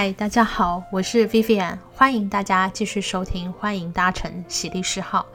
嗨，大家好，我是 Vivian，欢迎大家继续收听，欢迎搭乘喜力士号。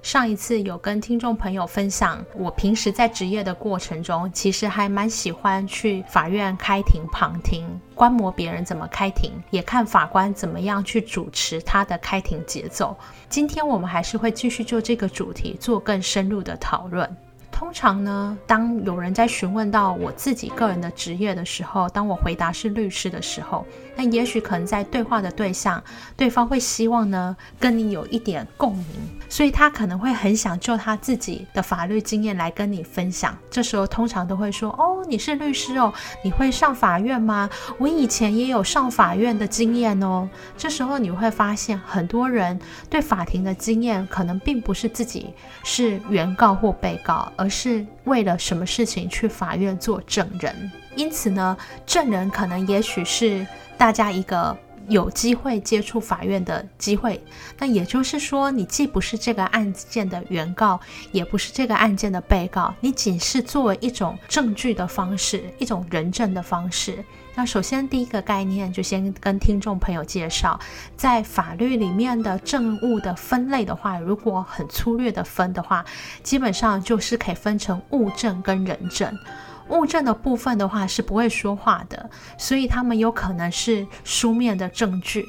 上一次有跟听众朋友分享，我平时在执业的过程中，其实还蛮喜欢去法院开庭旁听，观摩别人怎么开庭，也看法官怎么样去主持他的开庭节奏。今天我们还是会继续就这个主题做更深入的讨论。通常呢，当有人在询问到我自己个人的职业的时候，当我回答是律师的时候，那也许可能在对话的对象，对方会希望呢跟你有一点共鸣，所以他可能会很想就他自己的法律经验来跟你分享。这时候通常都会说：“哦，你是律师哦，你会上法院吗？我以前也有上法院的经验哦。”这时候你会发现，很多人对法庭的经验可能并不是自己是原告或被告，而是为了什么事情去法院做证人，因此呢，证人可能也许是大家一个有机会接触法院的机会。那也就是说，你既不是这个案件的原告，也不是这个案件的被告，你仅是作为一种证据的方式，一种人证的方式。那首先第一个概念就先跟听众朋友介绍，在法律里面的证物的分类的话，如果很粗略的分的话，基本上就是可以分成物证跟人证。物证的部分的话是不会说话的，所以他们有可能是书面的证据，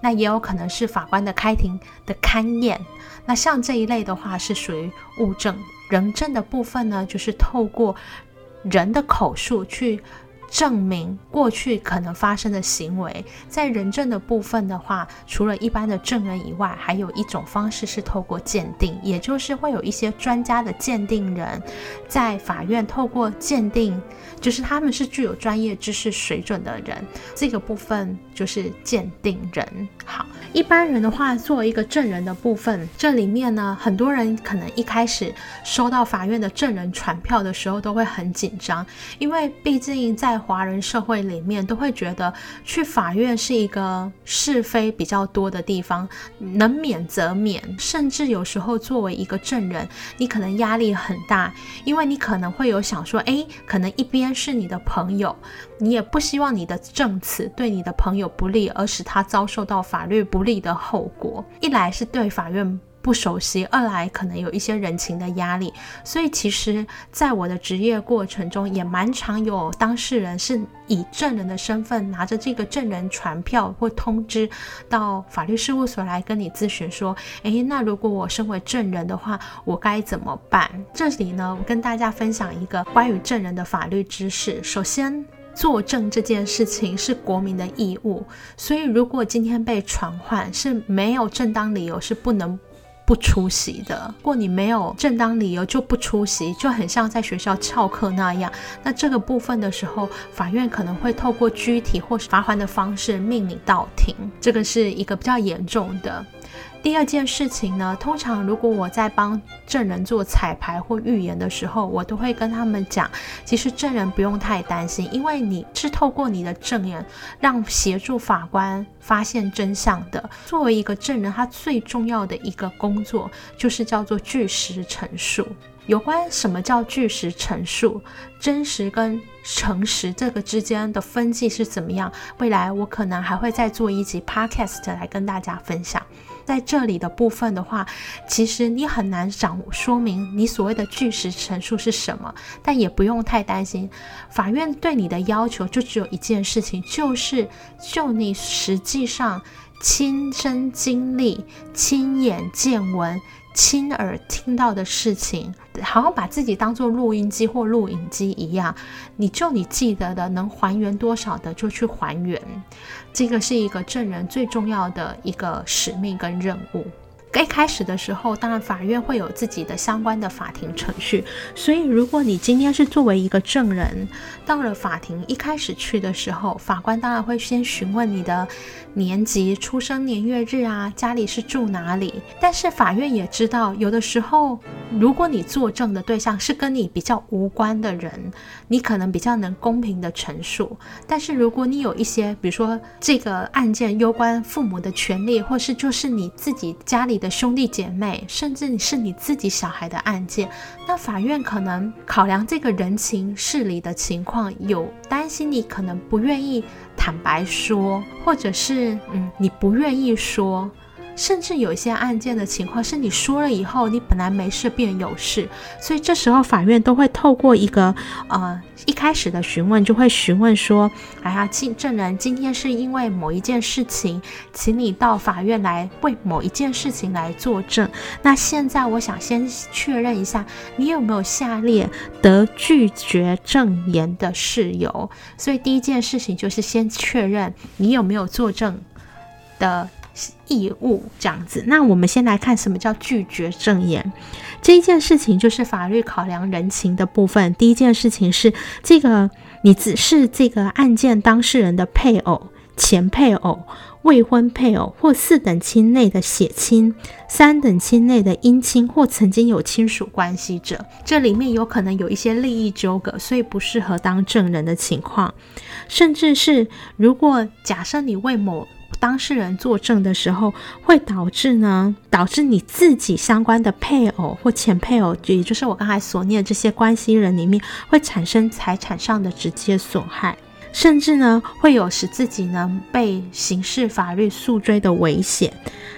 那也有可能是法官的开庭的勘验。那像这一类的话是属于物证。人证的部分呢，就是透过人的口述去。证明过去可能发生的行为，在人证的部分的话，除了一般的证人以外，还有一种方式是透过鉴定，也就是会有一些专家的鉴定人，在法院透过鉴定，就是他们是具有专业知识水准的人，这个部分就是鉴定人。好，一般人的话，作为一个证人的部分，这里面呢，很多人可能一开始收到法院的证人传票的时候，都会很紧张，因为毕竟在华人社会里面都会觉得去法院是一个是非比较多的地方，能免则免，甚至有时候作为一个证人，你可能压力很大，因为你可能会有想说，诶，可能一边是你的朋友，你也不希望你的证词对你的朋友不利，而使他遭受到法律不利的后果。一来是对法院。不熟悉，二来可能有一些人情的压力，所以其实在我的职业过程中，也蛮常有当事人是以证人的身份，拿着这个证人传票或通知到法律事务所来跟你咨询，说：“诶，那如果我身为证人的话，我该怎么办？”这里呢，我跟大家分享一个关于证人的法律知识。首先，作证这件事情是国民的义务，所以如果今天被传唤，是没有正当理由，是不能。不出席的，如果你没有正当理由就不出席，就很像在学校翘课那样。那这个部分的时候，法院可能会透过拘提或是罚锾的方式命你到庭，这个是一个比较严重的。第二件事情呢，通常如果我在帮证人做彩排或预言的时候，我都会跟他们讲，其实证人不用太担心，因为你是透过你的证言让协助法官发现真相的。作为一个证人，他最重要的一个工作就是叫做据实陈述。有关什么叫据实陈述，真实跟诚实这个之间的分际是怎么样？未来我可能还会再做一集 podcast 来跟大家分享。在这里的部分的话，其实你很难掌握说明你所谓的据实陈述是什么，但也不用太担心。法院对你的要求就只有一件事情，就是就你实际上亲身经历、亲眼见闻。亲耳听到的事情，好像把自己当做录音机或录影机一样，你就你记得的，能还原多少的就去还原，这个是一个证人最重要的一个使命跟任务。一开始的时候，当然法院会有自己的相关的法庭程序，所以如果你今天是作为一个证人到了法庭，一开始去的时候，法官当然会先询问你的年级、出生年月日啊，家里是住哪里。但是法院也知道，有的时候如果你作证的对象是跟你比较无关的人，你可能比较能公平的陈述。但是如果你有一些，比如说这个案件攸关父母的权利，或是就是你自己家里的。兄弟姐妹，甚至是你自己小孩的案件，那法院可能考量这个人情事理的情况，有担心你可能不愿意坦白说，或者是嗯，你不愿意说。甚至有一些案件的情况是你说了以后，你本来没事变有事，所以这时候法院都会透过一个呃一开始的询问，就会询问说：“哎呀，证证人今天是因为某一件事情，请你到法院来为某一件事情来作证。那现在我想先确认一下，你有没有下列得拒绝证言的事由？所以第一件事情就是先确认你有没有作证的。”义务这样子，那我们先来看什么叫拒绝证言。这一件事情就是法律考量人情的部分。第一件事情是这个，你只是这个案件当事人的配偶、前配偶、未婚配偶或四等亲内的血亲、三等亲内的姻亲或曾经有亲属关系者。这里面有可能有一些利益纠葛，所以不适合当证人的情况。甚至是如果假设你为某当事人作证的时候，会导致呢，导致你自己相关的配偶或前配偶，也就是我刚才所念的这些关系人里面，会产生财产上的直接损害，甚至呢，会有使自己呢被刑事法律诉追的危险。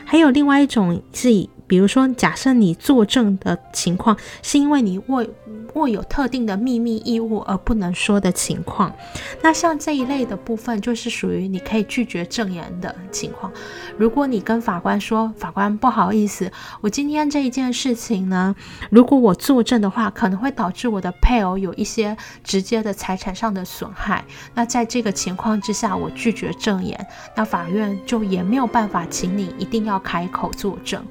还有另外一种是以。比如说，假设你作证的情况是因为你握握有特定的秘密义务而不能说的情况，那像这一类的部分就是属于你可以拒绝证言的情况。如果你跟法官说，法官不好意思，我今天这一件事情呢，如果我作证的话，可能会导致我的配偶有一些直接的财产上的损害。那在这个情况之下，我拒绝证言，那法院就也没有办法请你一定要开口作证。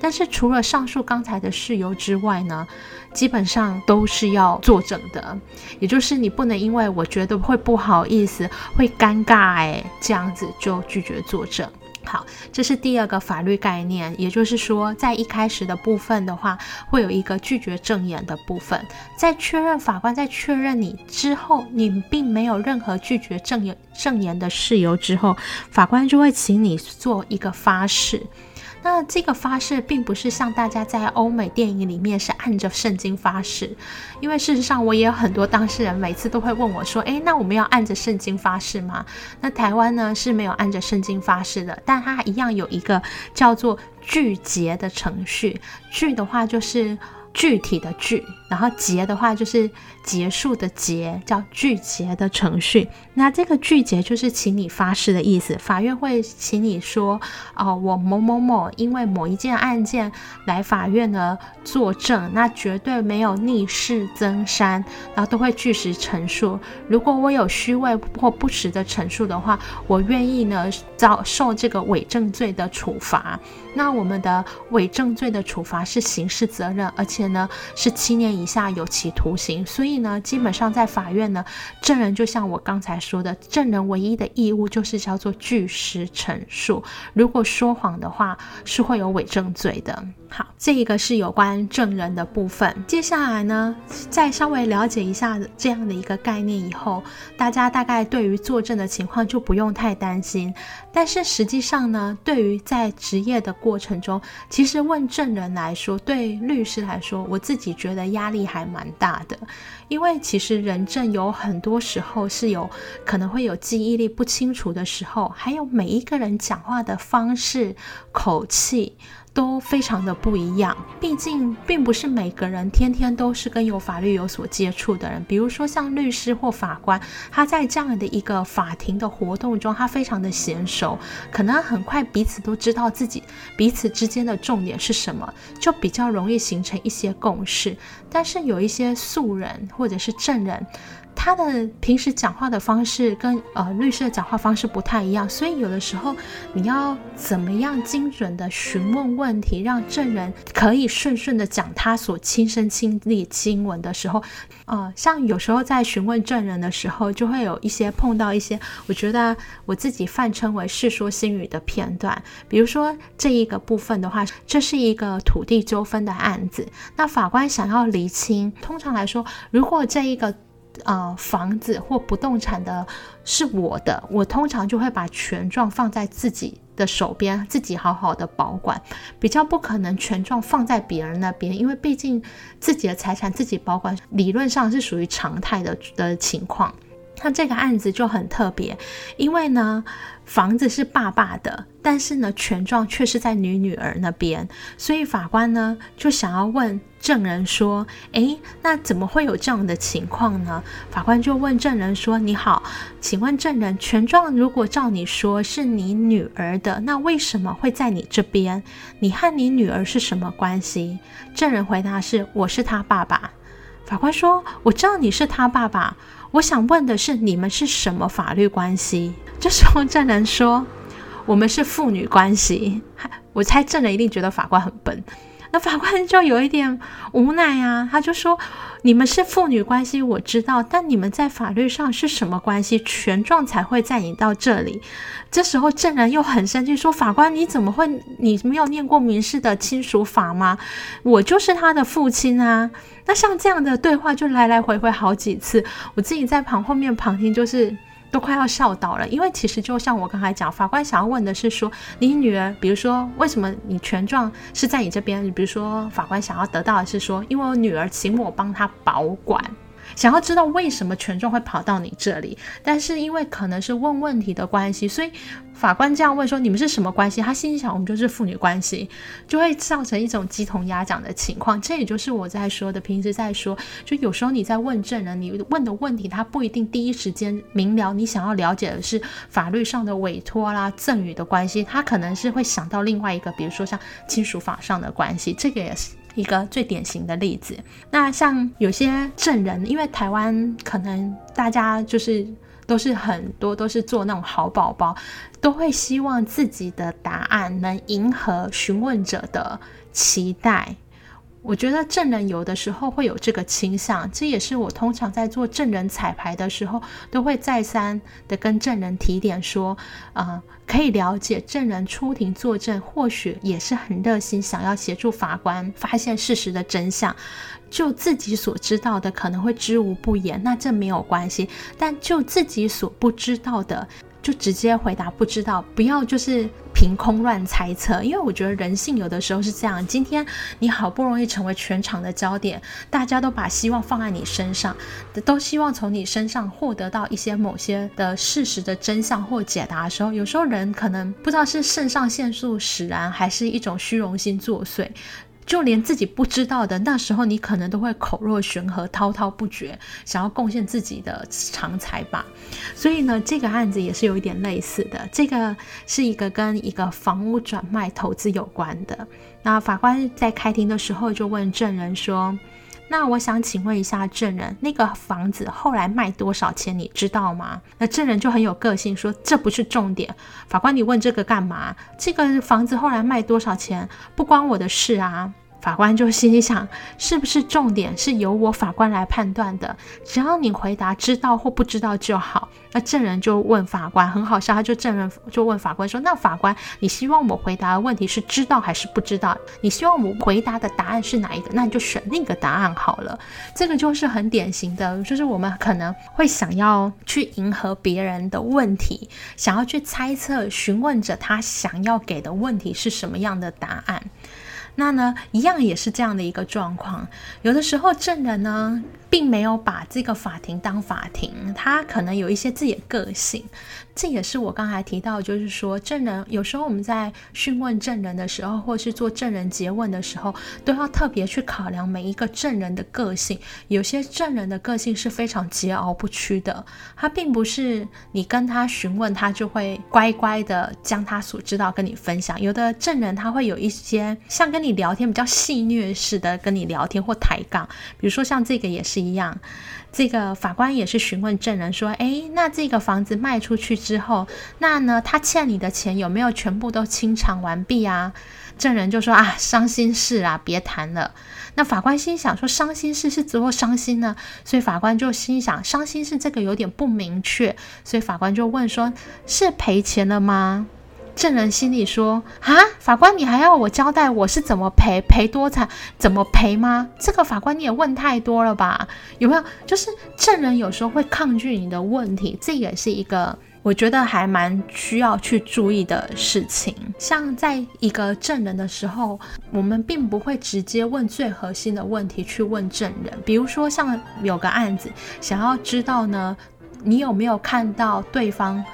但是除了上述刚才的事由之外呢，基本上都是要作证的，也就是你不能因为我觉得会不好意思、会尴尬，哎，这样子就拒绝作证。好，这是第二个法律概念，也就是说，在一开始的部分的话，会有一个拒绝证言的部分，在确认法官在确认你之后，你并没有任何拒绝证言证言的事由之后，法官就会请你做一个发誓。那这个发誓并不是像大家在欧美电影里面是按着圣经发誓，因为事实上我也有很多当事人每次都会问我说：“诶，那我们要按着圣经发誓吗？”那台湾呢是没有按着圣经发誓的，但它一样有一个叫做拒结的程序。拒的话就是具体的具，然后结的话就是。结束的结叫具结的程序，那这个具结就是请你发誓的意思。法院会请你说，哦，我某某某因为某一件案件来法院呢作证，那绝对没有逆势增删，然后都会据实陈述。如果我有虚伪或不实的陈述的话，我愿意呢遭受这个伪证罪的处罚。那我们的伪证罪的处罚是刑事责任，而且呢是七年以下有期徒刑，所以呢，基本上在法院呢，证人就像我刚才说的，证人唯一的义务就是叫做据实陈述。如果说谎的话，是会有伪证罪的。好，这一个是有关证人的部分。接下来呢，再稍微了解一下这样的一个概念以后，大家大概对于作证的情况就不用太担心。但是实际上呢，对于在执业的过程中，其实问证人来说，对律师来说，我自己觉得压力还蛮大的。因为其实人证有很多时候是有可能会有记忆力不清楚的时候，还有每一个人讲话的方式、口气。都非常的不一样，毕竟并不是每个人天天都是跟有法律有所接触的人。比如说像律师或法官，他在这样的一个法庭的活动中，他非常的娴熟，可能很快彼此都知道自己彼此之间的重点是什么，就比较容易形成一些共识。但是有一些素人或者是证人。他的平时讲话的方式跟呃律师的讲话方式不太一样，所以有的时候你要怎么样精准的询问问题，让证人可以顺顺的讲他所亲身亲历经闻的时候，呃，像有时候在询问证人的时候，就会有一些碰到一些我觉得我自己泛称为《世说新语》的片段，比如说这一个部分的话，这是一个土地纠纷的案子，那法官想要厘清，通常来说，如果这一个呃，房子或不动产的是我的，我通常就会把权状放在自己的手边，自己好好的保管，比较不可能权状放在别人那边，因为毕竟自己的财产自己保管，理论上是属于常态的的情况。那这个案子就很特别，因为呢，房子是爸爸的，但是呢，权状却是在女女儿那边，所以法官呢就想要问证人说：“诶，那怎么会有这样的情况呢？”法官就问证人说：“你好，请问证人，权状如果照你说是你女儿的，那为什么会在你这边？你和你女儿是什么关系？”证人回答是：“我是他爸爸。”法官说：“我知道你是他爸爸。”我想问的是，你们是什么法律关系？这时候证人说，我们是父女关系。我猜证人一定觉得法官很笨。那法官就有一点无奈啊，他就说：“你们是父女关系，我知道，但你们在法律上是什么关系？权状才会在你到这里。”这时候证人又很生气，说：“法官，你怎么会？你没有念过民事的亲属法吗？我就是他的父亲啊！”那像这样的对话就来来回回好几次，我自己在旁后面旁听就是。都快要笑倒了，因为其实就像我刚才讲，法官想要问的是说，你女儿，比如说为什么你权状是在你这边？你比如说法官想要得到的是说，因为我女儿请我帮她保管。想要知道为什么权状会跑到你这里，但是因为可能是问问题的关系，所以法官这样问说，你们是什么关系？他心想我们就是父女关系，就会造成一种鸡同鸭讲的情况。这也就是我在说的，平时在说，就有时候你在问证人，你问的问题他不一定第一时间明了，你想要了解的是法律上的委托啦、赠与的关系，他可能是会想到另外一个，比如说像亲属法上的关系，这个也是。一个最典型的例子，那像有些证人，因为台湾可能大家就是都是很多都是做那种好宝宝，都会希望自己的答案能迎合询问者的期待。我觉得证人有的时候会有这个倾向，这也是我通常在做证人彩排的时候，都会再三的跟证人提点说，呃，可以了解证人出庭作证，或许也是很热心，想要协助法官发现事实的真相。就自己所知道的可能会知无不言，那这没有关系，但就自己所不知道的。就直接回答不知道，不要就是凭空乱猜测，因为我觉得人性有的时候是这样。今天你好不容易成为全场的焦点，大家都把希望放在你身上，都希望从你身上获得到一些某些的事实的真相或解答的时候，有时候人可能不知道是肾上腺素使然，还是一种虚荣心作祟。就连自己不知道的，那时候你可能都会口若悬河、滔滔不绝，想要贡献自己的长才吧。所以呢，这个案子也是有一点类似的。这个是一个跟一个房屋转卖投资有关的。那法官在开庭的时候就问证人说：“那我想请问一下证人，那个房子后来卖多少钱？你知道吗？”那证人就很有个性说：“这不是重点。法官，你问这个干嘛？这个房子后来卖多少钱不关我的事啊。”法官就心里想，是不是重点是由我法官来判断的？只要你回答知道或不知道就好。那证人就问法官，很好笑，他就证人就问法官说：“那法官，你希望我回答的问题是知道还是不知道？你希望我回答的答案是哪一个？那你就选那个答案好了。”这个就是很典型的，就是我们可能会想要去迎合别人的问题，想要去猜测询问者他想要给的问题是什么样的答案。那呢，一样也是这样的一个状况。有的时候证人呢，并没有把这个法庭当法庭，他可能有一些自己的个性。这也是我刚才提到，就是说证人有时候我们在讯问证人的时候，或是做证人詰问的时候，都要特别去考量每一个证人的个性。有些证人的个性是非常桀骜不屈的，他并不是你跟他询问，他就会乖乖的将他所知道跟你分享。有的证人他会有一些像跟你聊天比较戏谑式的跟你聊天或抬杠，比如说像这个也是一样。这个法官也是询问证人说：“哎，那这个房子卖出去之后，那呢，他欠你的钱有没有全部都清偿完毕啊？”证人就说：“啊，伤心事啊，别谈了。”那法官心想说：“伤心事是怎么伤心呢？”所以法官就心想：“伤心事这个有点不明确。”所以法官就问说：“是赔钱了吗？”证人心里说：“啊，法官，你还要我交代我是怎么赔，赔多惨，怎么赔吗？这个法官你也问太多了吧？有没有？就是证人有时候会抗拒你的问题，这也是一个我觉得还蛮需要去注意的事情。像在一个证人的时候，我们并不会直接问最核心的问题去问证人，比如说像有个案子，想要知道呢，你有没有看到对方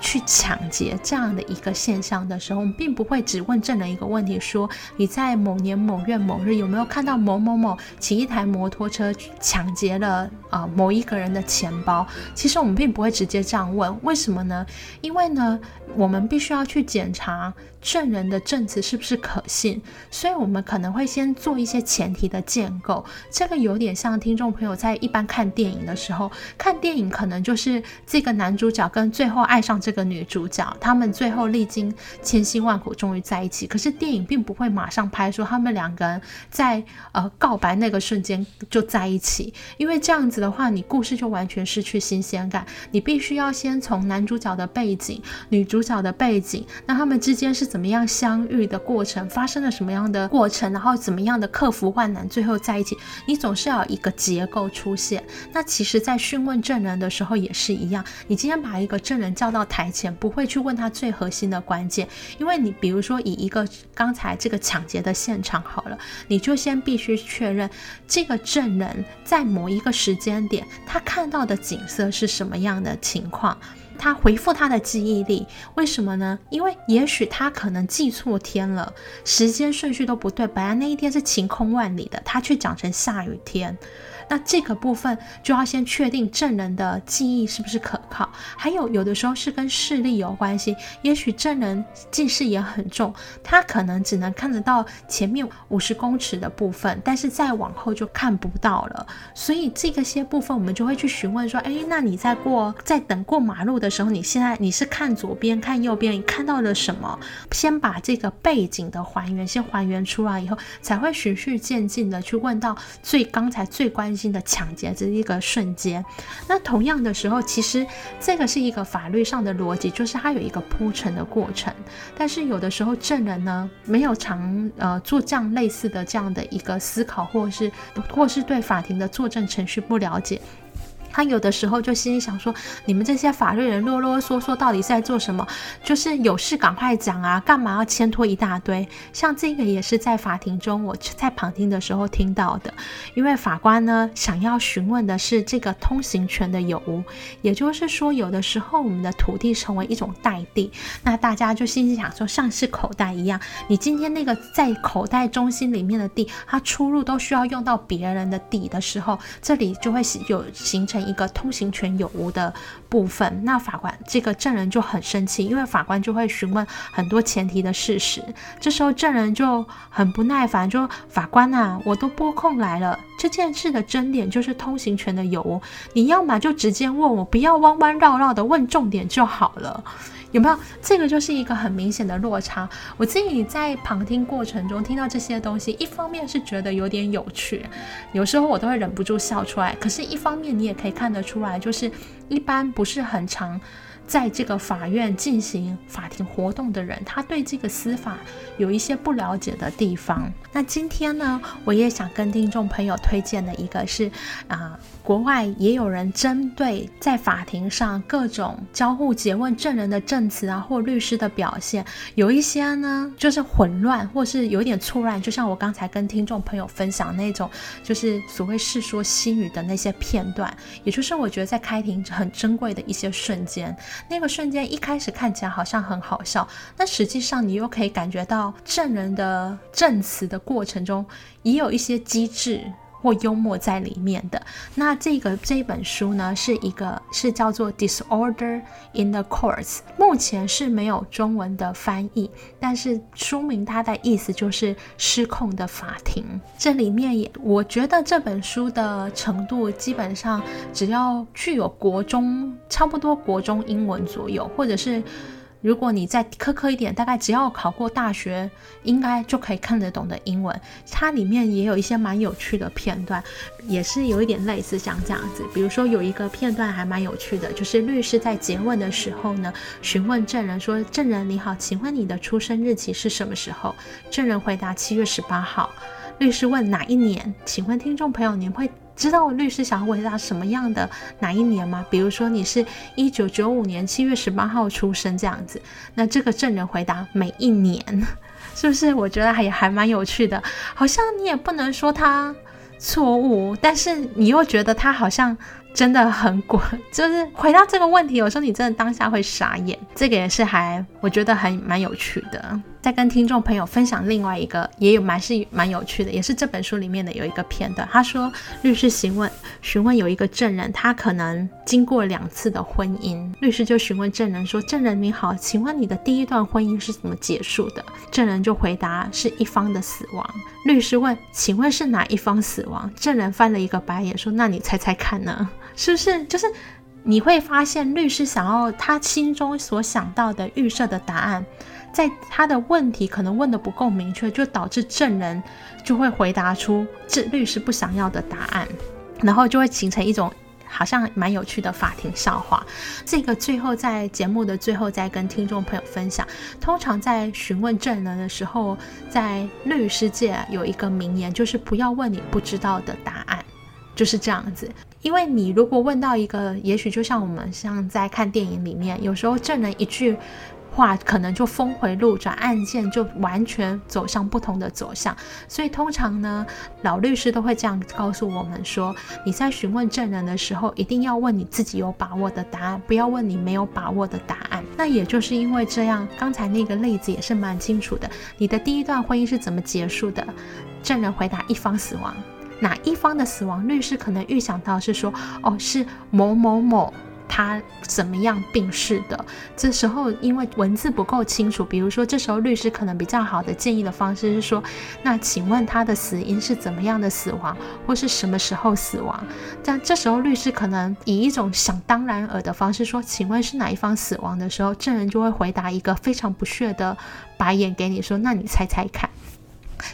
去抢劫这样的一个现象的时候，我们并不会只问证人一个问题，说你在某年某月某日有没有看到某某某骑一台摩托车抢劫了啊、某一个人的钱包？其实我们并不会直接这样问，为什么呢？因为呢，我们必须要去检查。证人的证词是不是可信？所以我们可能会先做一些前提的建构。这个有点像听众朋友在一般看电影的时候，看电影可能就是这个男主角跟最后爱上这个女主角，他们最后历经千辛万苦终于在一起。可是电影并不会马上拍说他们两个人在呃告白那个瞬间就在一起，因为这样子的话，你故事就完全失去新鲜感。你必须要先从男主角的背景、女主角的背景，那他们之间是怎怎么样相遇的过程，发生了什么样的过程，然后怎么样的克服万难，最后在一起，你总是要有一个结构出现。那其实，在讯问证人的时候也是一样。你今天把一个证人叫到台前，不会去问他最核心的关键，因为你比如说以一个刚才这个抢劫的现场好了，你就先必须确认这个证人在某一个时间点他看到的景色是什么样的情况。他回复他的记忆力，为什么呢？因为也许他可能记错天了，时间顺序都不对，本来那一天是晴空万里的，他却讲成下雨天。那这个部分就要先确定证人的记忆是不是可靠，还有有的时候是跟视力有关系，也许证人近视也很重，他可能只能看得到前面五十公尺的部分，但是再往后就看不到了。所以这个些部分我们就会去询问说，哎，那你在过在等过马路的时候，你现在你是看左边看右边，你看到了什么？先把这个背景的还原先还原出来以后，才会循序渐进的去问到最刚才最关。性的抢劫这一个瞬间，那同样的时候，其实这个是一个法律上的逻辑，就是它有一个铺陈的过程。但是有的时候证人呢，没有常呃做这样类似的这样的一个思考，或是或是对法庭的作证程序不了解。他有的时候就心里想说：“你们这些法律人啰啰嗦嗦，到底是在做什么？就是有事赶快讲啊，干嘛要牵拖一大堆？像这个也是在法庭中我在旁听的时候听到的。因为法官呢，想要询问的是这个通行权的有无，也就是说，有的时候我们的土地成为一种代地，那大家就心里想说，像是口袋一样，你今天那个在口袋中心里面的地，它出入都需要用到别人的地的时候，这里就会有形成。”一个通行权有无的部分，那法官这个证人就很生气，因为法官就会询问很多前提的事实。这时候证人就很不耐烦，就：“法官啊，我都拨空来了，这件事的争点就是通行权的有无，你要么就直接问我，不要弯弯绕绕的问重点就好了。”有没有？这个就是一个很明显的落差。我自己在旁听过程中听到这些东西，一方面是觉得有点有趣，有时候我都会忍不住笑出来。可是，一方面你也可以看得出来，就是一般不是很常。在这个法院进行法庭活动的人，他对这个司法有一些不了解的地方。那今天呢，我也想跟听众朋友推荐的一个是啊、国外也有人针对在法庭上各种交互诘问证人的证词啊，或律师的表现，有一些呢就是混乱，或是有点错乱。就像我刚才跟听众朋友分享那种，就是所谓世说新语的那些片段，也就是我觉得在开庭很珍贵的一些瞬间。那个瞬间一开始看起来好像很好笑，但实际上你又可以感觉到证人的证词的过程中也有一些机智或幽默在里面的。那这个这本书呢，是一个是叫做《Disorder in the Courts》，目前是没有中文的翻译，但是书名它的意思就是失控的法庭。这里面也我觉得这本书的程度基本上只要具有国中差不多国中英文左右，或者是。如果你再苛刻一点，大概只要考过大学，应该就可以看得懂的英文。它里面也有一些蛮有趣的片段，也是有一点类似像这样子。比如说有一个片段还蛮有趣的，就是律师在结问的时候呢，询问证人说：“证人你好，请问你的出生日期是什么时候？”证人回答：“七月十八号。”律师问：“哪一年？”请问听众朋友，您会知道律师想要回答什么样的哪一年吗？比如说你是一九九五年七月十八号出生这样子，那这个证人回答每一年，是不是？我觉得还还蛮有趣的，好像你也不能说他错误，但是你又觉得他好像。真的很滚，就是回到这个问题，有时候你真的当下会傻眼。这个也是还我觉得还蛮有趣的。再跟听众朋友分享另外一个，也有蛮是蛮有趣的，也是这本书里面的有一个片段。他说，律师询问询问有一个证人，他可能经过两次的婚姻，律师就询问证人说：“证人你好，请问你的第一段婚姻是怎么结束的？”证人就回答：“是一方的死亡。”律师问：“请问是哪一方死亡？”证人翻了一个白眼说：“那你猜猜看呢？”是不是就是你会发现，律师想要他心中所想到的预设的答案，在他的问题可能问得不够明确，就导致证人就会回答出这律师不想要的答案，然后就会形成一种好像蛮有趣的法庭笑话。这个最后在节目的最后再跟听众朋友分享。通常在询问证人的时候，在律师界有一个名言，就是不要问你不知道的答案。就是这样子，因为你如果问到一个，也许就像我们像在看电影里面，有时候证人一句话可能就峰回路转，案件就完全走向不同的走向。所以通常呢，老律师都会这样告诉我们说：你在询问证人的时候，一定要问你自己有把握的答案，不要问你没有把握的答案。那也就是因为这样，刚才那个例子也是蛮清楚的。你的第一段婚姻是怎么结束的？证人回答：一方死亡。哪一方的死亡，律师可能预想到是说，哦，是某某某他怎么样病逝的。这时候因为文字不够清楚，比如说这时候律师可能比较好的建议的方式是说，那请问他的死因是怎么样的死亡，或是什么时候死亡？但这时候律师可能以一种想当然耳的方式说，请问是哪一方死亡的时候，证人就会回答一个非常不屑的白眼给你说，那你猜猜看。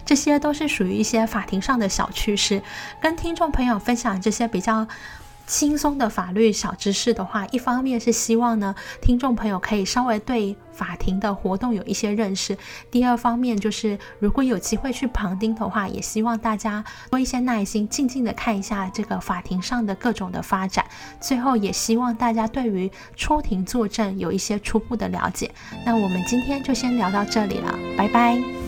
这些都是属于一些法庭上的小趣事，跟听众朋友分享这些比较轻松的法律小知识的话，一方面是希望呢，听众朋友可以稍微对法庭的活动有一些认识；第二方面就是，如果有机会去旁听的话，也希望大家多一些耐心，静静的看一下这个法庭上的各种的发展。最后，也希望大家对于出庭作证有一些初步的了解。那我们今天就先聊到这里了，拜拜。